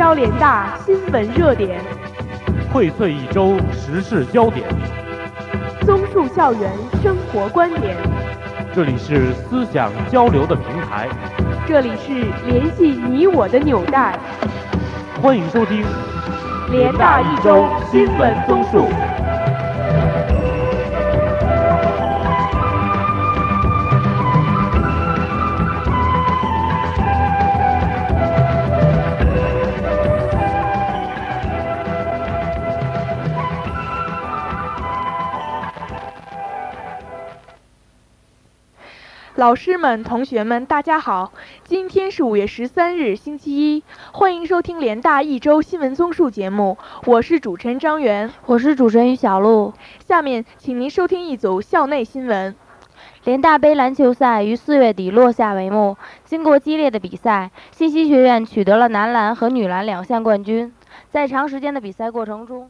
焦联大新闻热点，荟萃一周时事焦点，综述校园生活观点。这里是思想交流的平台，这里是联系你我的纽带。欢迎收听联大一周新闻综述。老师们、同学们，大家好！今天是五月十三日，星期一，欢迎收听联大一周新闻综述节目。我是主持人张媛，我是主持人于小璐。下面，请您收听一组校内新闻。联大杯篮球赛于四月底落下帷幕。经过激烈的比赛，信息学院取得了男篮和女篮两项冠军。在长时间的比赛过程中，